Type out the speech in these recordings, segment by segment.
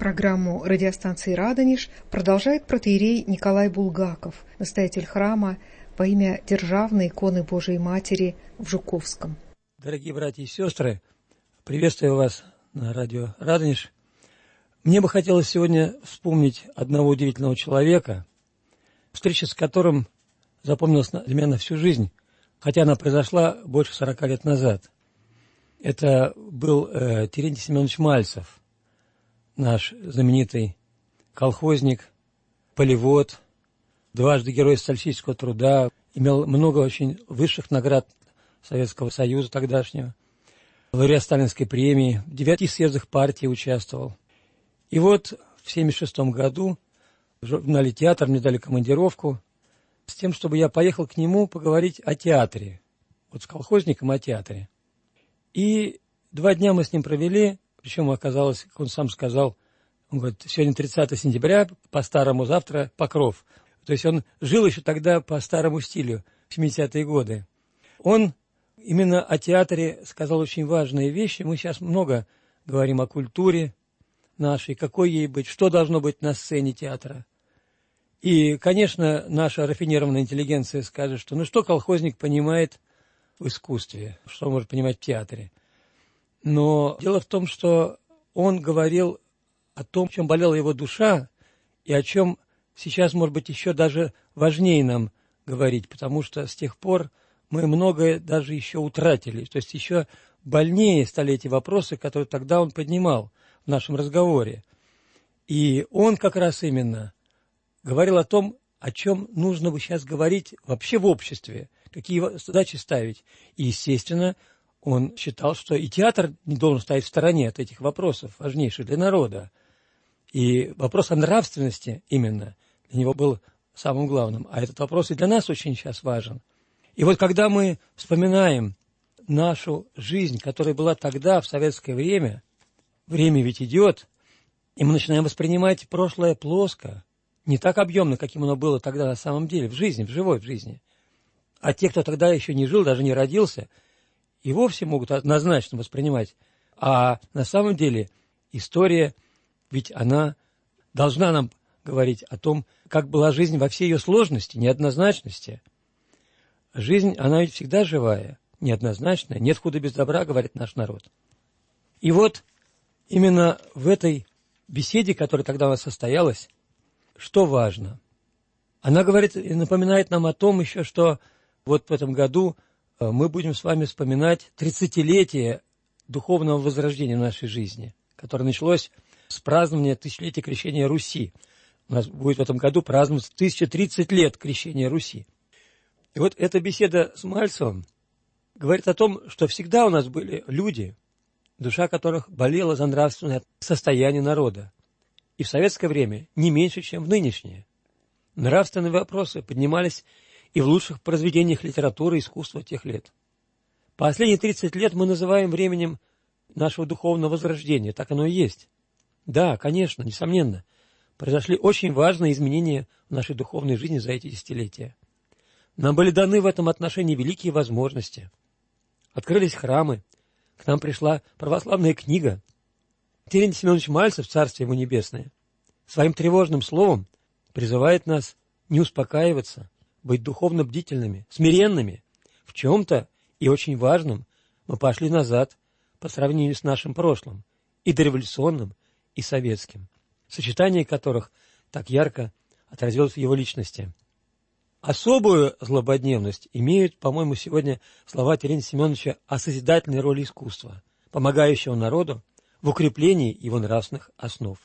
Программу радиостанции «Радонеж» продолжает протеерей Николай Булгаков, настоятель храма во имя Державной иконы Божией Матери в Жуковском. Дорогие братья и сестры, приветствую вас на радио «Радонеж». Мне бы хотелось сегодня вспомнить одного удивительного человека, встреча с которым запомнилась для меня на всю жизнь, хотя она произошла больше 40 лет назад. Это был э, Терентий Семенович Мальцев – наш знаменитый колхозник, полевод, дважды герой социалистического труда, имел много очень высших наград Советского Союза тогдашнего, лауреат Сталинской премии, в девяти съездах партии участвовал. И вот в 1976 году в журнале «Театр» мне дали командировку с тем, чтобы я поехал к нему поговорить о театре, вот с колхозником о театре. И два дня мы с ним провели, причем оказалось, как он сам сказал, он говорит, сегодня 30 сентября, по-старому завтра Покров. То есть он жил еще тогда по старому стилю, в 70-е годы. Он именно о театре сказал очень важные вещи. Мы сейчас много говорим о культуре нашей, какой ей быть, что должно быть на сцене театра. И, конечно, наша рафинированная интеллигенция скажет, что ну что колхозник понимает в искусстве, что он может понимать в театре. Но дело в том, что он говорил о том, чем болела его душа, и о чем сейчас, может быть, еще даже важнее нам говорить, потому что с тех пор мы многое даже еще утратили. То есть еще больнее стали эти вопросы, которые тогда он поднимал в нашем разговоре. И он как раз именно говорил о том, о чем нужно бы сейчас говорить вообще в обществе, какие задачи ставить. И, естественно, он считал, что и театр не должен стоять в стороне от этих вопросов, важнейших для народа. И вопрос о нравственности именно для него был самым главным. А этот вопрос и для нас очень сейчас важен. И вот когда мы вспоминаем нашу жизнь, которая была тогда, в советское время, время ведь идет, и мы начинаем воспринимать прошлое плоско, не так объемно, каким оно было тогда на самом деле, в жизни, в живой в жизни. А те, кто тогда еще не жил, даже не родился – и вовсе могут однозначно воспринимать. А на самом деле история, ведь она должна нам говорить о том, как была жизнь во всей ее сложности, неоднозначности. Жизнь, она ведь всегда живая, неоднозначная, нет худа без добра, говорит наш народ. И вот именно в этой беседе, которая тогда у нас состоялась, что важно? Она говорит и напоминает нам о том еще, что вот в этом году мы будем с вами вспоминать 30-летие духовного возрождения нашей жизни, которое началось с празднования тысячелетия крещения Руси. У нас будет в этом году праздноваться 1030 лет крещения Руси. И вот эта беседа с Мальцевым говорит о том, что всегда у нас были люди, душа которых болела за нравственное состояние народа. И в советское время не меньше, чем в нынешнее. Нравственные вопросы поднимались и в лучших произведениях литературы и искусства тех лет. Последние 30 лет мы называем временем нашего духовного возрождения, так оно и есть. Да, конечно, несомненно, произошли очень важные изменения в нашей духовной жизни за эти десятилетия. Нам были даны в этом отношении великие возможности. Открылись храмы, к нам пришла православная книга. Терентий Семенович Мальцев, Царствие ему небесное, своим тревожным словом призывает нас не успокаиваться, быть духовно бдительными, смиренными. В чем-то и очень важном мы пошли назад по сравнению с нашим прошлым, и дореволюционным, и советским, сочетание которых так ярко отразилось в его личности. Особую злободневность имеют, по-моему, сегодня слова Терентия Семеновича о созидательной роли искусства, помогающего народу в укреплении его нравственных основ.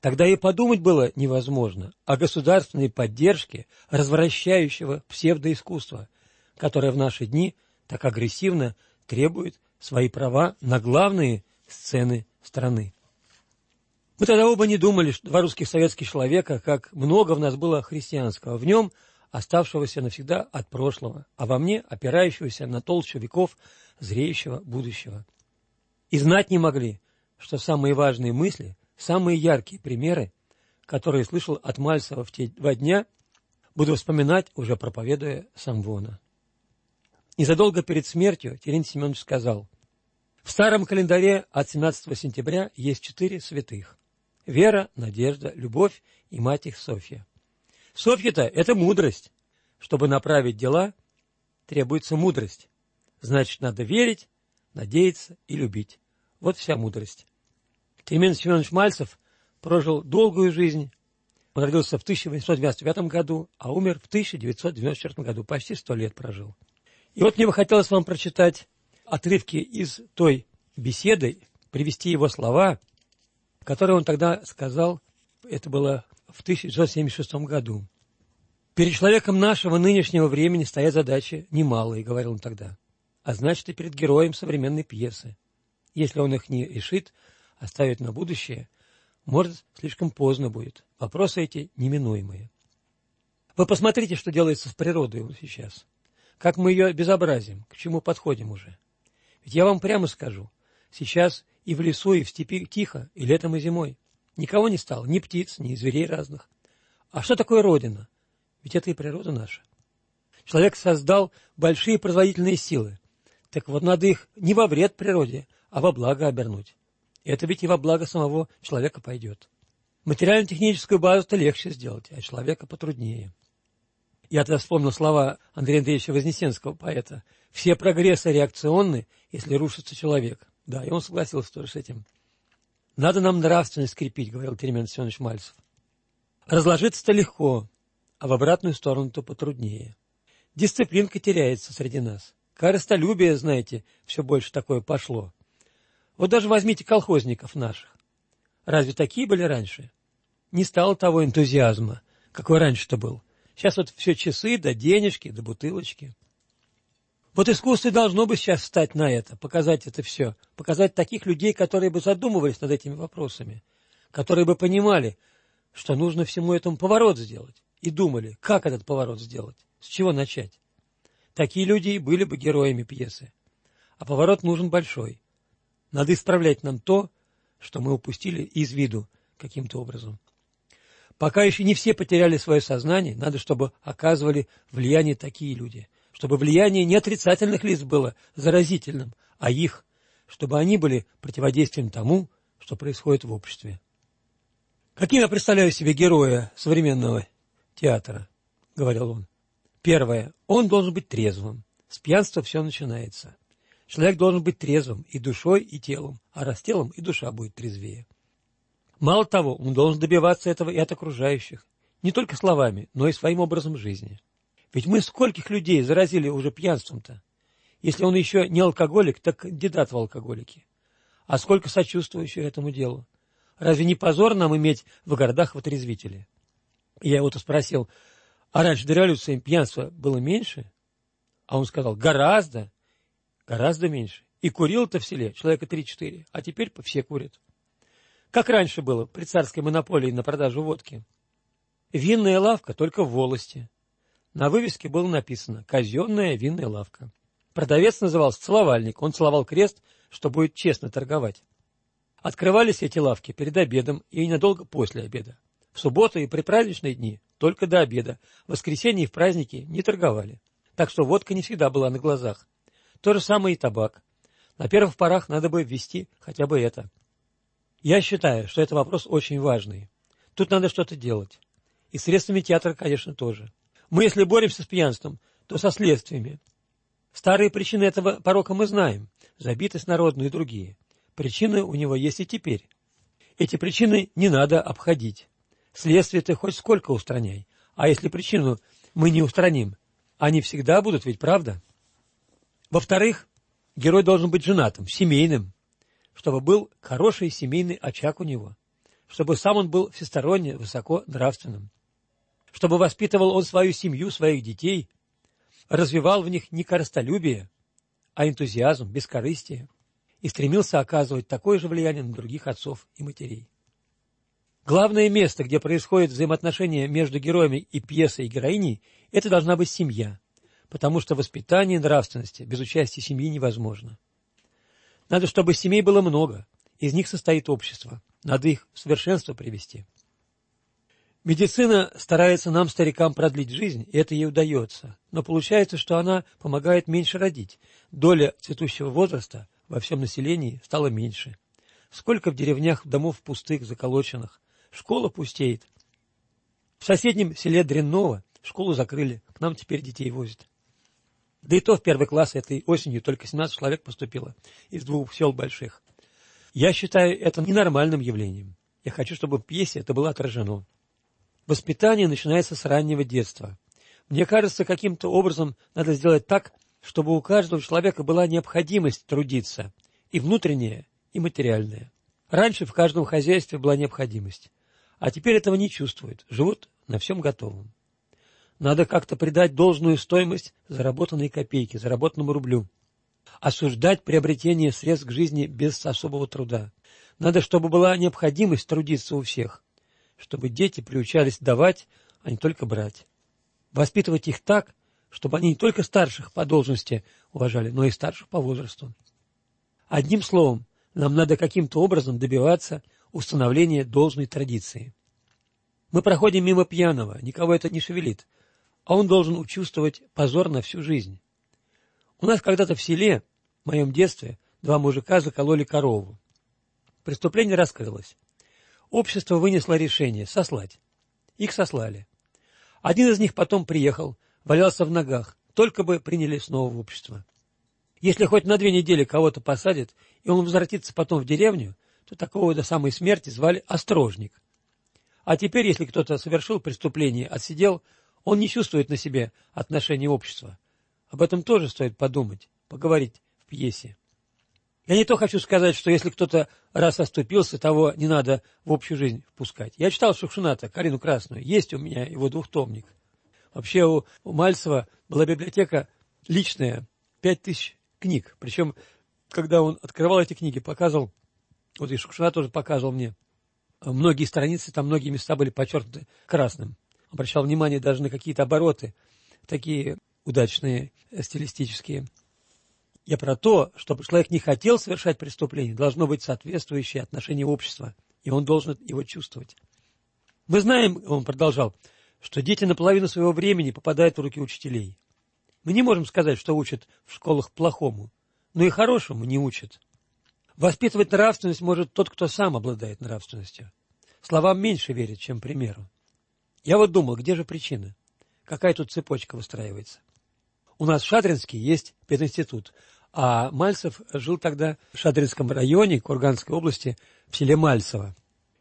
Тогда и подумать было невозможно о государственной поддержке развращающего псевдоискусства, которое в наши дни так агрессивно требует свои права на главные сцены страны. Мы тогда оба не думали, что два русских советских человека, как много в нас было христианского, в нем оставшегося навсегда от прошлого, а во мне опирающегося на толщу веков зреющего будущего. И знать не могли, что самые важные мысли Самые яркие примеры, которые слышал от Мальцева в те два дня, буду вспоминать, уже проповедуя Самвона. Незадолго перед смертью Терентий Семенович сказал, «В старом календаре от 17 сентября есть четыре святых. Вера, надежда, любовь и мать их Софья. Софья-то – это мудрость. Чтобы направить дела, требуется мудрость. Значит, надо верить, надеяться и любить. Вот вся мудрость. Климент Семенович Мальцев прожил долгую жизнь. Он родился в 1895 году, а умер в 1994 году. Почти сто лет прожил. И вот мне бы хотелось вам прочитать отрывки из той беседы, привести его слова, которые он тогда сказал, это было в 1976 году. «Перед человеком нашего нынешнего времени стоят задачи немалые», — говорил он тогда, «а значит и перед героем современной пьесы. Если он их не решит, оставит на будущее, может, слишком поздно будет. Вопросы эти неминуемые. Вы посмотрите, что делается с природой сейчас. Как мы ее безобразим, к чему подходим уже. Ведь я вам прямо скажу, сейчас и в лесу, и в степи тихо, и летом, и зимой. Никого не стало, ни птиц, ни зверей разных. А что такое Родина? Ведь это и природа наша. Человек создал большие производительные силы. Так вот, надо их не во вред природе, а во благо обернуть. Это ведь и во благо самого человека пойдет. Материально-техническую базу-то легче сделать, а человека потруднее. Я тогда вспомнил слова Андрея Андреевича Вознесенского, поэта. «Все прогрессы реакционны, если рушится человек». Да, и он согласился тоже с этим. «Надо нам нравственность скрепить», — говорил Теремен Семенович Мальцев. «Разложиться-то легко, а в обратную сторону-то потруднее. Дисциплинка теряется среди нас. Корыстолюбие, знаете, все больше такое пошло. Вот даже возьмите колхозников наших. Разве такие были раньше? Не стало того энтузиазма, какой раньше-то был. Сейчас вот все часы, да денежки, да бутылочки. Вот искусство должно бы сейчас встать на это, показать это все, показать таких людей, которые бы задумывались над этими вопросами, которые бы понимали, что нужно всему этому поворот сделать, и думали, как этот поворот сделать, с чего начать. Такие люди и были бы героями пьесы. А поворот нужен большой. Надо исправлять нам то, что мы упустили из виду каким-то образом. Пока еще не все потеряли свое сознание, надо, чтобы оказывали влияние такие люди, чтобы влияние не отрицательных лиц было заразительным, а их, чтобы они были противодействием тому, что происходит в обществе. Каким я представляю себе героя современного театра, говорил он. Первое. Он должен быть трезвым. С пьянства все начинается. Человек должен быть трезвым и душой, и телом, а раз телом и душа будет трезвее. Мало того, он должен добиваться этого и от окружающих, не только словами, но и своим образом жизни. Ведь мы скольких людей заразили уже пьянством-то? Если он еще не алкоголик, так кандидат в алкоголики. А сколько сочувствующих этому делу? Разве не позор нам иметь в городах вотрезвители? Я его-то спросил, а раньше до революции пьянства было меньше? А он сказал, гораздо, гораздо меньше. И курил-то в селе человека три-четыре, а теперь все курят. Как раньше было при царской монополии на продажу водки. Винная лавка только в волости. На вывеске было написано «Казенная винная лавка». Продавец назывался «Целовальник». Он целовал крест, что будет честно торговать. Открывались эти лавки перед обедом и ненадолго после обеда. В субботу и при праздничные дни только до обеда. В воскресенье и в праздники не торговали. Так что водка не всегда была на глазах. То же самое и табак. На первых порах надо бы ввести хотя бы это. Я считаю, что это вопрос очень важный. Тут надо что-то делать. И средствами театра, конечно, тоже. Мы, если боремся с пьянством, то со следствиями. Старые причины этого порока мы знаем. Забитость народную и другие. Причины у него есть и теперь. Эти причины не надо обходить. Следствие ты хоть сколько устраняй. А если причину мы не устраним, они всегда будут, ведь правда? Во-вторых, герой должен быть женатым, семейным чтобы был хороший семейный очаг у него, чтобы сам он был всесторонне высоко нравственным, чтобы воспитывал он свою семью, своих детей, развивал в них не коростолюбие, а энтузиазм, бескорыстие, и стремился оказывать такое же влияние на других отцов и матерей. Главное место, где происходит взаимоотношение между героями и пьесой и героиней, это должна быть семья, потому что воспитание нравственности без участия семьи невозможно. Надо, чтобы семей было много, из них состоит общество. Надо их в совершенство привести. Медицина старается нам, старикам, продлить жизнь, и это ей удается. Но получается, что она помогает меньше родить. Доля цветущего возраста во всем населении стала меньше. Сколько в деревнях домов пустых, заколоченных, школа пустеет. В соседнем селе Дренново школу закрыли, к нам теперь детей возят. Да и то в первый класс этой осенью только 17 человек поступило из двух сел больших. Я считаю это ненормальным явлением. Я хочу, чтобы в пьесе это было отражено. Воспитание начинается с раннего детства. Мне кажется, каким-то образом надо сделать так, чтобы у каждого человека была необходимость трудиться, и внутренняя, и материальная. Раньше в каждом хозяйстве была необходимость, а теперь этого не чувствуют, живут на всем готовом. Надо как-то придать должную стоимость заработанной копейке, заработанному рублю. Осуждать приобретение средств к жизни без особого труда. Надо, чтобы была необходимость трудиться у всех, чтобы дети приучались давать, а не только брать. Воспитывать их так, чтобы они не только старших по должности уважали, но и старших по возрасту. Одним словом, нам надо каким-то образом добиваться установления должной традиции. Мы проходим мимо пьяного, никого это не шевелит, а он должен учувствовать позор на всю жизнь. У нас когда-то в селе, в моем детстве, два мужика закололи корову. Преступление раскрылось. Общество вынесло решение сослать. Их сослали. Один из них потом приехал, валялся в ногах, только бы приняли снова в общество. Если хоть на две недели кого-то посадят, и он возвратится потом в деревню, то такого до самой смерти звали острожник. А теперь, если кто-то совершил преступление, отсидел, он не чувствует на себе отношения общества. Об этом тоже стоит подумать, поговорить в пьесе. Я не то хочу сказать, что если кто-то раз оступился, того не надо в общую жизнь впускать. Я читал Шукшината, Карину Красную, есть у меня его двухтомник. Вообще у, у Мальцева была библиотека личная, пять тысяч книг. Причем, когда он открывал эти книги, показывал, вот и Шукшина тоже показывал мне, многие страницы, там многие места были подчеркнуты красным. Обращал внимание даже на какие-то обороты, такие удачные, э, стилистические. Я про то, чтобы человек не хотел совершать преступление, должно быть соответствующее отношение общества, и он должен его чувствовать. Мы знаем, он продолжал, что дети наполовину своего времени попадают в руки учителей. Мы не можем сказать, что учат в школах плохому, но и хорошему не учат. Воспитывать нравственность может тот, кто сам обладает нравственностью. Словам меньше верит, чем примеру. Я вот думал, где же причина? Какая тут цепочка выстраивается? У нас в Шадринске есть пединститут, а Мальцев жил тогда в Шадринском районе Курганской области, в селе Мальцево.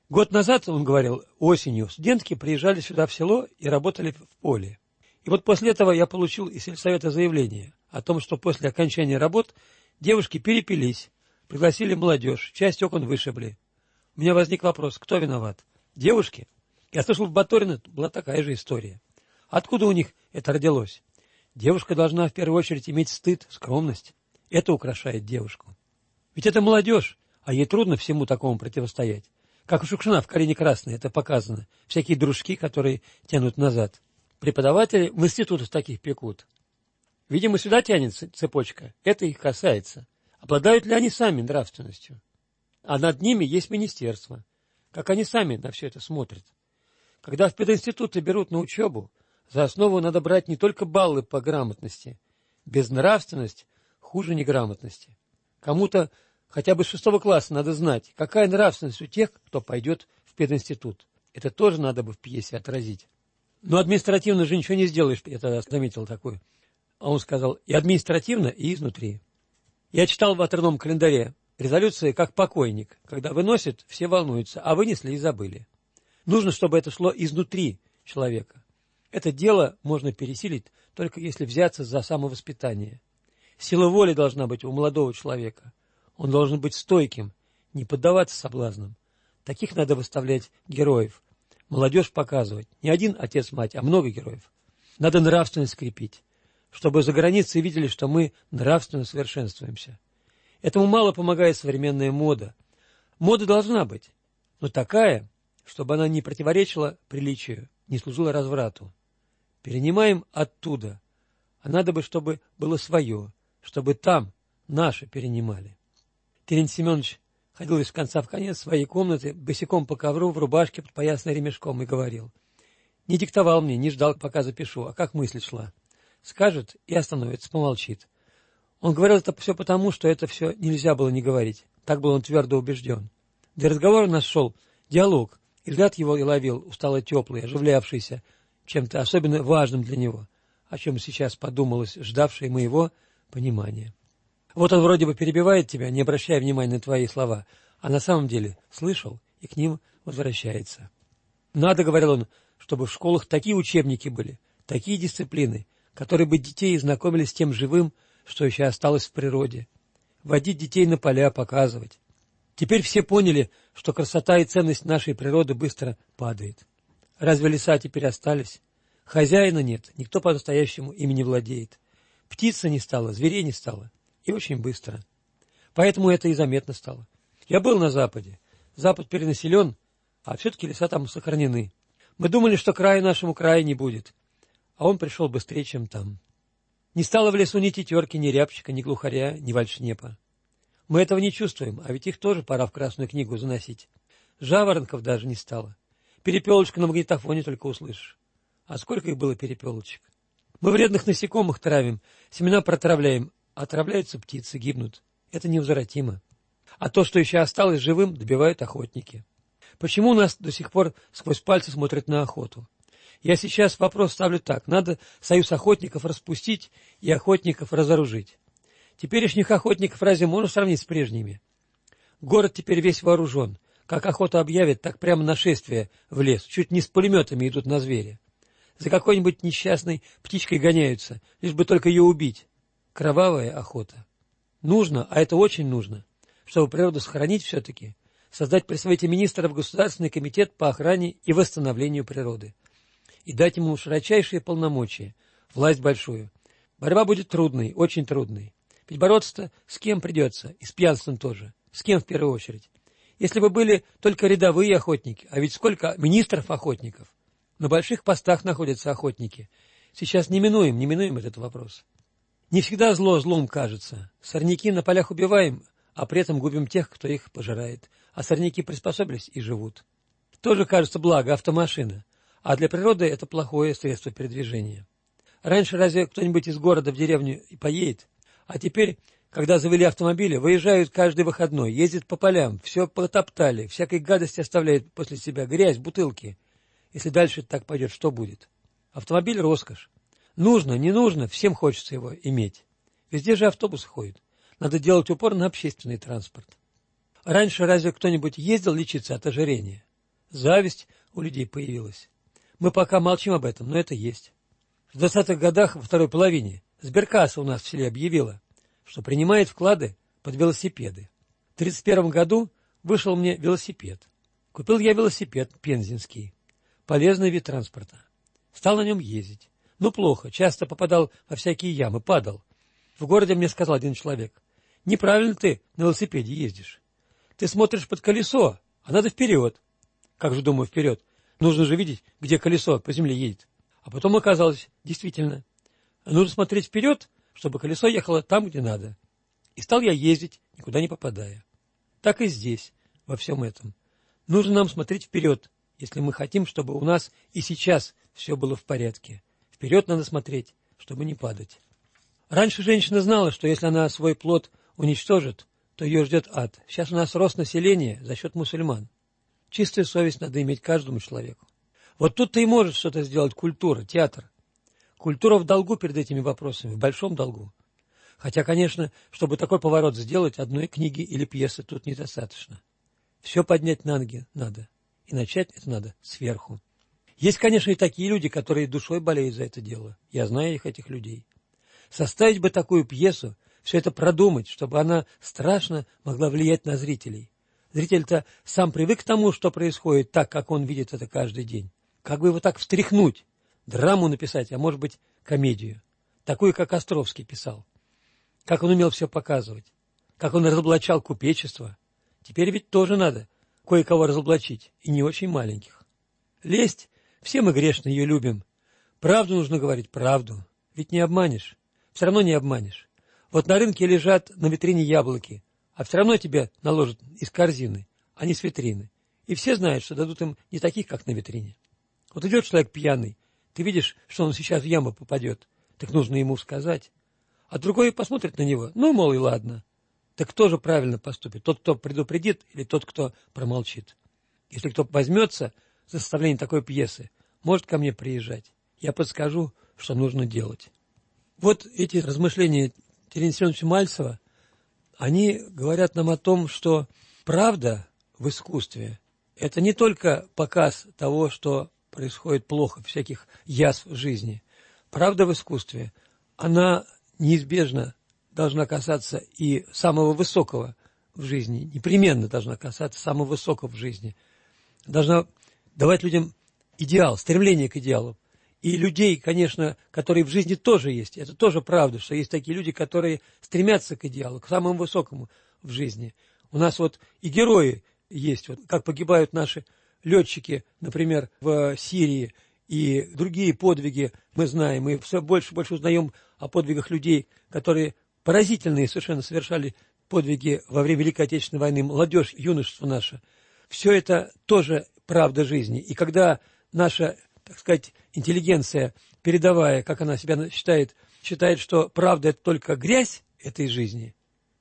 Год назад, он говорил, осенью студентки приезжали сюда в село и работали в поле. И вот после этого я получил из сельсовета заявление о том, что после окончания работ девушки перепились, пригласили молодежь, часть окон вышибли. У меня возник вопрос, кто виноват? Девушки? Я слышал, в Баторино была такая же история. Откуда у них это родилось? Девушка должна в первую очередь иметь стыд, скромность. Это украшает девушку. Ведь это молодежь, а ей трудно всему такому противостоять. Как у Шукшина в «Карине Красной» это показано. Всякие дружки, которые тянут назад. Преподаватели в институтах таких пекут. Видимо, сюда тянется цепочка. Это их касается. Обладают ли они сами нравственностью? А над ними есть министерство. Как они сами на все это смотрят? Когда в пединституты берут на учебу, за основу надо брать не только баллы по грамотности. Безнравственность хуже неграмотности. Кому-то хотя бы с шестого класса надо знать, какая нравственность у тех, кто пойдет в пединститут. Это тоже надо бы в пьесе отразить. Но административно же ничего не сделаешь, я тогда заметил такое. А он сказал, и административно, и изнутри. Я читал в отрывном календаре резолюции как покойник. Когда выносят, все волнуются, а вынесли и забыли. Нужно, чтобы это шло изнутри человека. Это дело можно пересилить, только если взяться за самовоспитание. Сила воли должна быть у молодого человека. Он должен быть стойким, не поддаваться соблазнам. Таких надо выставлять героев. Молодежь показывать. Не один отец-мать, а много героев. Надо нравственность скрепить, чтобы за границей видели, что мы нравственно совершенствуемся. Этому мало помогает современная мода. Мода должна быть, но такая, чтобы она не противоречила приличию, не служила разврату. Перенимаем оттуда, а надо бы, чтобы было свое, чтобы там наше перенимали. Терентий Семенович ходил из конца в конец своей комнаты, босиком по ковру, в рубашке, под поясной ремешком, и говорил. Не диктовал мне, не ждал, пока запишу, а как мысль шла. Скажет и остановится, помолчит. Он говорил это все потому, что это все нельзя было не говорить. Так был он твердо убежден. Для разговора у нас шел диалог, И взгляд его и ловил, устало теплый, оживлявшийся, чем-то особенно важным для него, о чем сейчас подумалось, ждавшее моего понимания. Вот он вроде бы перебивает тебя, не обращая внимания на твои слова, а на самом деле слышал и к ним возвращается. Надо, говорил он, чтобы в школах такие учебники были, такие дисциплины, которые бы детей знакомили с тем живым, что еще осталось в природе. Водить детей на поля, показывать. Теперь все поняли, что красота и ценность нашей природы быстро падает. Разве леса теперь остались? Хозяина нет, никто по-настоящему ими не владеет. Птица не стала, зверей не стало. И очень быстро. Поэтому это и заметно стало. Я был на Западе. Запад перенаселен, а все-таки леса там сохранены. Мы думали, что края нашему краю не будет, а он пришел быстрее, чем там. Не стало в лесу ни тетерки, ни рябчика, ни глухаря, ни вальшнепа. Мы этого не чувствуем, а ведь их тоже пора в Красную книгу заносить. Жаворонков даже не стало. Перепелочку на магнитофоне только услышишь. А сколько их было перепелочек? Мы вредных насекомых травим, семена протравляем, отравляются птицы, гибнут. Это невозвратимо. А то, что еще осталось живым, добивают охотники. Почему нас до сих пор сквозь пальцы смотрят на охоту? Я сейчас вопрос ставлю так. Надо союз охотников распустить и охотников разоружить. Теперешних охотников разве можно сравнить с прежними? Город теперь весь вооружен. Как охоту объявят, так прямо нашествие в лес. Чуть не с пулеметами идут на зверя. За какой-нибудь несчастной птичкой гоняются, лишь бы только ее убить. Кровавая охота. Нужно, а это очень нужно, чтобы природу сохранить все-таки, создать при совете министров Государственный комитет по охране и восстановлению природы и дать ему широчайшие полномочия, власть большую. Борьба будет трудной, очень трудной. Ведь бороться-то с кем придется, и с пьянством тоже. С кем в первую очередь? Если бы были только рядовые охотники, а ведь сколько министров-охотников. На больших постах находятся охотники. Сейчас не минуем, не минуем этот вопрос. Не всегда зло злом кажется. Сорняки на полях убиваем, а при этом губим тех, кто их пожирает. А сорняки приспособились и живут. Тоже кажется благо автомашина, а для природы это плохое средство передвижения. Раньше разве кто-нибудь из города в деревню и поедет? А теперь, когда завели автомобили, выезжают каждый выходной, ездят по полям, все потоптали, всякой гадости оставляют после себя, грязь, бутылки. Если дальше так пойдет, что будет? Автомобиль – роскошь. Нужно, не нужно, всем хочется его иметь. Везде же автобусы ходят. Надо делать упор на общественный транспорт. Раньше разве кто-нибудь ездил лечиться от ожирения? Зависть у людей появилась. Мы пока молчим об этом, но это есть. В 20-х годах, во второй половине, Сберкасса у нас в селе объявила, что принимает вклады под велосипеды. В 1931 году вышел мне велосипед. Купил я велосипед пензенский. Полезный вид транспорта. Стал на нем ездить. Ну, плохо, часто попадал во всякие ямы, падал. В городе мне сказал один человек, неправильно ты на велосипеде ездишь. Ты смотришь под колесо, а надо вперед. Как же, думаю, вперед? Нужно же видеть, где колесо по земле едет. А потом оказалось, действительно, нужно смотреть вперед, чтобы колесо ехало там, где надо. И стал я ездить, никуда не попадая. Так и здесь, во всем этом. Нужно нам смотреть вперед, если мы хотим, чтобы у нас и сейчас все было в порядке. Вперед надо смотреть, чтобы не падать. Раньше женщина знала, что если она свой плод уничтожит, то ее ждет ад. Сейчас у нас рост населения за счет мусульман. Чистая совесть надо иметь каждому человеку. Вот тут-то и может что-то сделать культура, театр. Культура в долгу перед этими вопросами, в большом долгу. Хотя, конечно, чтобы такой поворот сделать, одной книги или пьесы тут недостаточно. Все поднять на ноги надо. И начать это надо сверху. Есть, конечно, и такие люди, которые душой болеют за это дело. Я знаю их, этих людей. Составить бы такую пьесу, все это продумать, чтобы она страшно могла влиять на зрителей. Зритель-то сам привык к тому, что происходит так, как он видит это каждый день. Как бы его так встряхнуть, драму написать, а может быть, комедию. Такую, как Островский писал. Как он умел все показывать. Как он разоблачал купечество. Теперь ведь тоже надо кое-кого разоблачить, и не очень маленьких. Лесть все мы грешно ее любим. Правду нужно говорить, правду. Ведь не обманешь. Все равно не обманешь. Вот на рынке лежат на витрине яблоки, а все равно тебе наложат из корзины, а не с витрины. И все знают, что дадут им не таких, как на витрине. Вот идет человек пьяный, ты видишь, что он сейчас в яму попадет, так нужно ему сказать. А другой посмотрит на него, ну, мол, и ладно. Так кто же правильно поступит? Тот, кто предупредит, или тот, кто промолчит? Если кто возьмется за составление такой пьесы, может ко мне приезжать. Я подскажу, что нужно делать. Вот эти размышления Терентия Семеновича Мальцева, они говорят нам о том, что правда в искусстве – это не только показ того, что происходит плохо, всяких язв жизни. Правда в искусстве, она неизбежно должна касаться и самого высокого в жизни, непременно должна касаться самого высокого в жизни. Должна давать людям идеал, стремление к идеалу. И людей, конечно, которые в жизни тоже есть. Это тоже правда, что есть такие люди, которые стремятся к идеалу, к самому высокому в жизни. У нас вот и герои есть, вот как погибают наши летчики, например, в Сирии, и другие подвиги мы знаем. Мы все больше и больше узнаем о подвигах людей, которые поразительные совершенно совершали подвиги во время Великой Отечественной войны, молодежь, юношество наше. Все это тоже правда жизни. И когда наша, так сказать, интеллигенция, передовая, как она себя считает, считает, что правда – это только грязь этой жизни,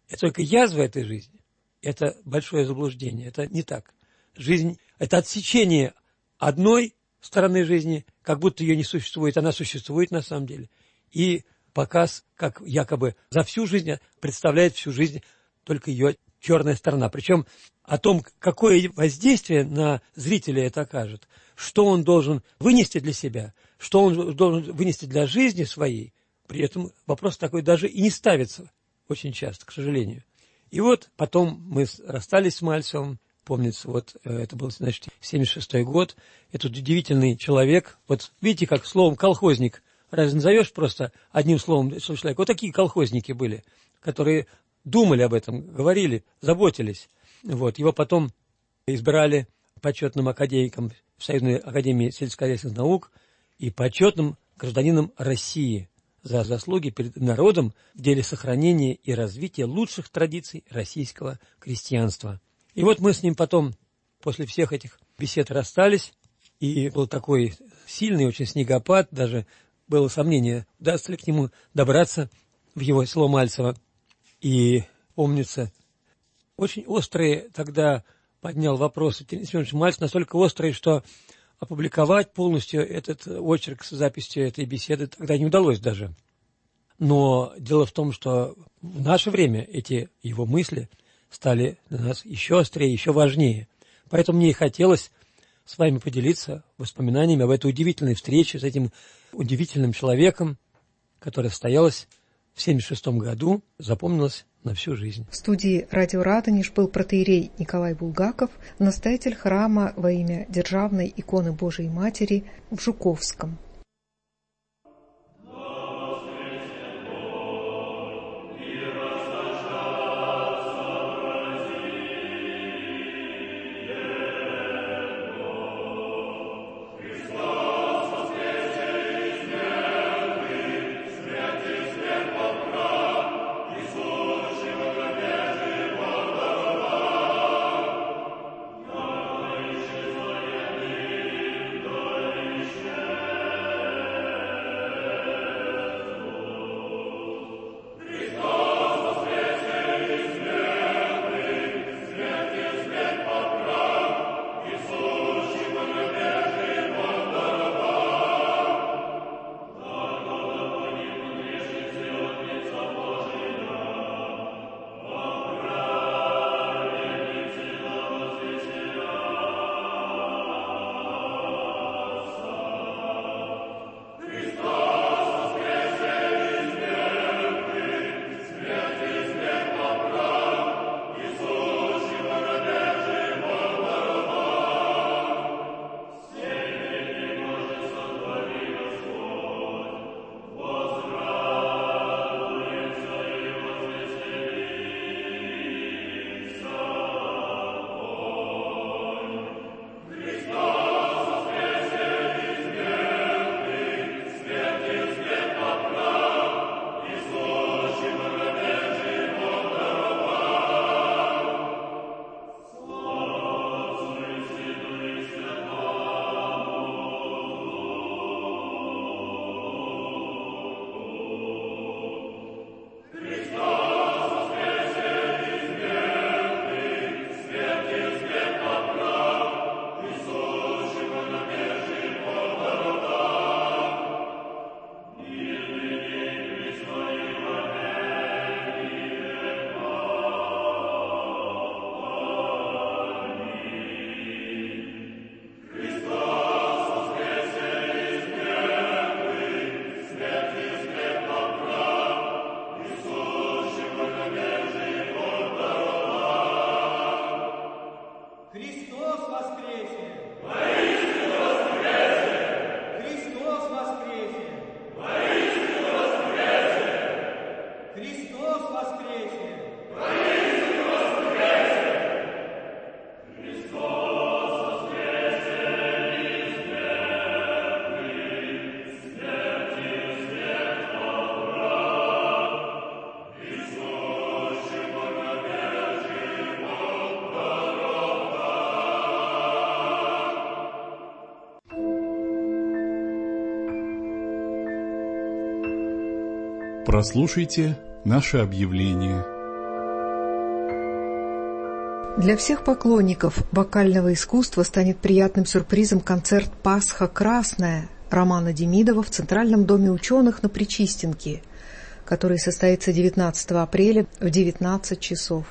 это только язва этой жизни, это большое заблуждение, это не так. Жизнь – это отсечение одной стороны жизни, как будто ее не существует, она существует на самом деле, и показ, как якобы за всю жизнь представляет всю жизнь только ее черная сторона. Причем о том, какое воздействие на зрителя это окажет, что он должен вынести для себя, что он должен вынести для жизни своей, при этом вопрос такой даже и не ставится очень часто, к сожалению. И вот потом мы расстались с Мальцевым, помнится, вот э, это был, значит, 76-й год, этот удивительный человек, вот видите, как словом колхозник, разве назовешь просто одним словом человека? Вот такие колхозники были, которые думали об этом, говорили, заботились. Вот. Его потом избрали почетным академиком в Союзной академии сельскохозяйственных наук и почетным гражданином России за заслуги перед народом в деле сохранения и развития лучших традиций российского крестьянства. И вот мы с ним потом, после всех этих бесед, расстались, и был такой сильный очень снегопад, даже было сомнение, удастся ли к нему добраться в его село Мальцево. И помнится, очень острые тогда поднял вопросы Семенович Мальцев, настолько острые, что опубликовать полностью этот очерк с записью этой беседы тогда не удалось даже. Но дело в том, что в наше время эти его мысли стали для нас еще острее, еще важнее. Поэтому мне и хотелось с вами поделиться воспоминаниями об этой удивительной встрече с этим удивительным человеком, которая состоялась в 1976 году запомнилось на всю жизнь. В студии «Радио Радонеж» был протеерей Николай Булгаков, настоятель храма во имя Державной иконы Божией Матери в Жуковском. Прослушайте наше объявление. Для всех поклонников вокального искусства станет приятным сюрпризом концерт «Пасха Красная» Романа Демидова в Центральном доме ученых на Причистенке, который состоится 19 апреля в 19 часов.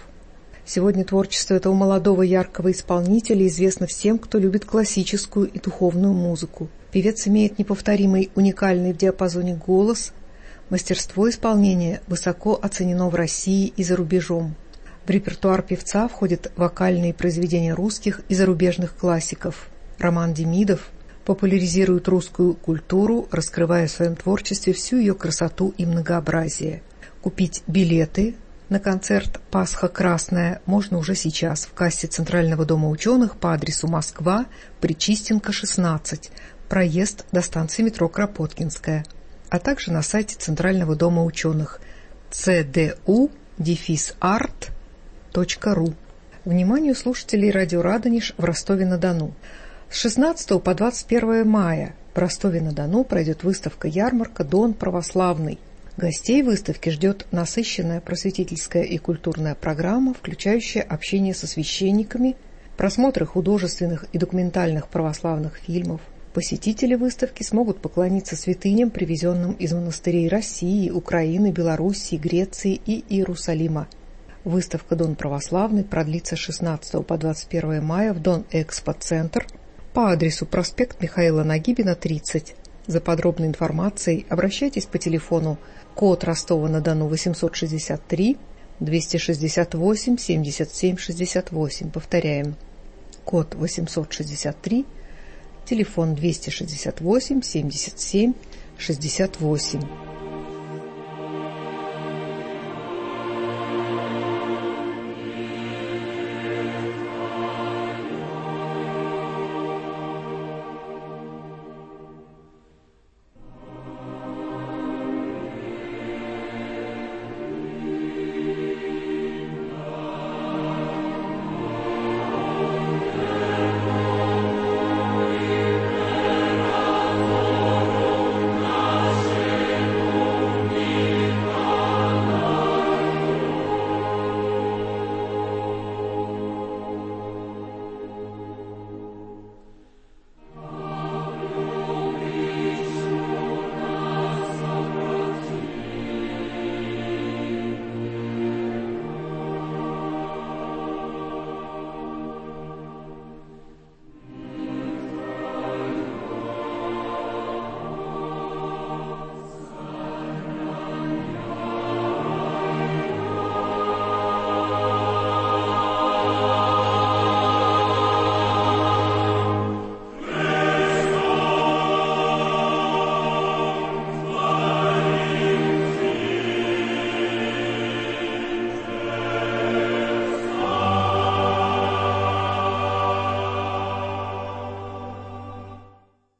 Сегодня творчество этого молодого яркого исполнителя известно всем, кто любит классическую и духовную музыку. Певец имеет неповторимый, уникальный в диапазоне голос, мастерство исполнения высоко оценено в России и за рубежом. В репертуар певца входят вокальные произведения русских и зарубежных классиков. Роман Демидов популяризирует русскую культуру, раскрывая в своем творчестве всю ее красоту и многообразие. Купить билеты на концерт «Пасха Красная» можно уже сейчас в кассе Центрального дома ученых по адресу Москва, Причистенко, 16, проезд до станции метро Кропоткинская, а также на сайте Центрального дома ученых cdu-art.ru. Вниманию слушателей радио «Радонеж» в Ростове-на-Дону. С 16 по 21 мая в Ростове-на-Дону пройдет выставка-ярмарка «Дон православный», Гостей выставки ждет насыщенная просветительская и культурная программа, включающая общение со священниками, просмотры художественных и документальных православных фильмов. Посетители выставки смогут поклониться святыням, привезенным из монастырей России, Украины, Белоруссии, Греции и Иерусалима. Выставка «Дон православный» продлится с 16 по 21 мая в Дон Экспо-центр по адресу проспект Михаила Нагибина, 30. За подробной информацией обращайтесь по телефону Код Ростова-на-Дону 863 268 77 68. Повторяем. Код 863, телефон 268 77 68.